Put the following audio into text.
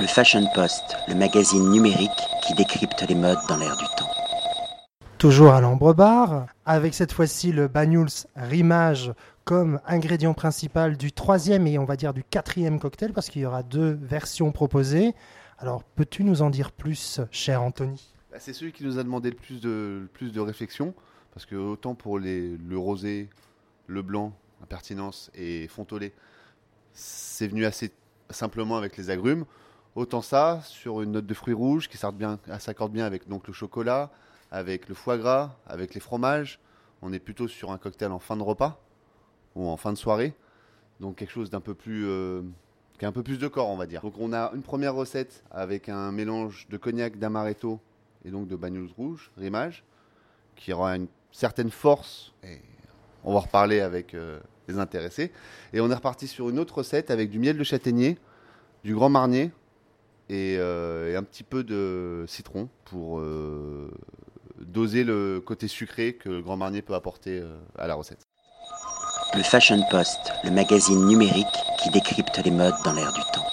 Le Fashion Post, le magazine numérique qui décrypte les modes dans l'air du temps. Toujours à l'Ambre Bar, avec cette fois-ci le Banyuls Rimage comme ingrédient principal du troisième et on va dire du quatrième cocktail parce qu'il y aura deux versions proposées. Alors peux-tu nous en dire plus, cher Anthony? Bah, C'est celui qui nous a demandé le plus de, le plus de réflexion parce que autant pour les, le rosé, le blanc, impertinence et fontolé, c'est venu assez simplement avec les agrumes. Autant ça, sur une note de fruits rouges qui s'accorde bien, avec donc, le chocolat, avec le foie gras, avec les fromages. On est plutôt sur un cocktail en fin de repas ou en fin de soirée. Donc quelque chose d'un peu plus... euh, qui a un peu plus de corps, on va dire. Donc on a une première recette avec un mélange de cognac, d'amaretto et donc de bagnoles rouge, rimage, qui aura une certaine force. Et on va reparler avec euh, les intéressés. Et on est reparti sur une autre recette avec du miel de châtaignier, du grand marnier et, euh, et un petit peu de citron pour euh, doser le côté sucré que le grand marnier peut apporter euh, à la recette. Le Fashion Post, le magazine numérique qui décrypte les modes dans l'air du temps.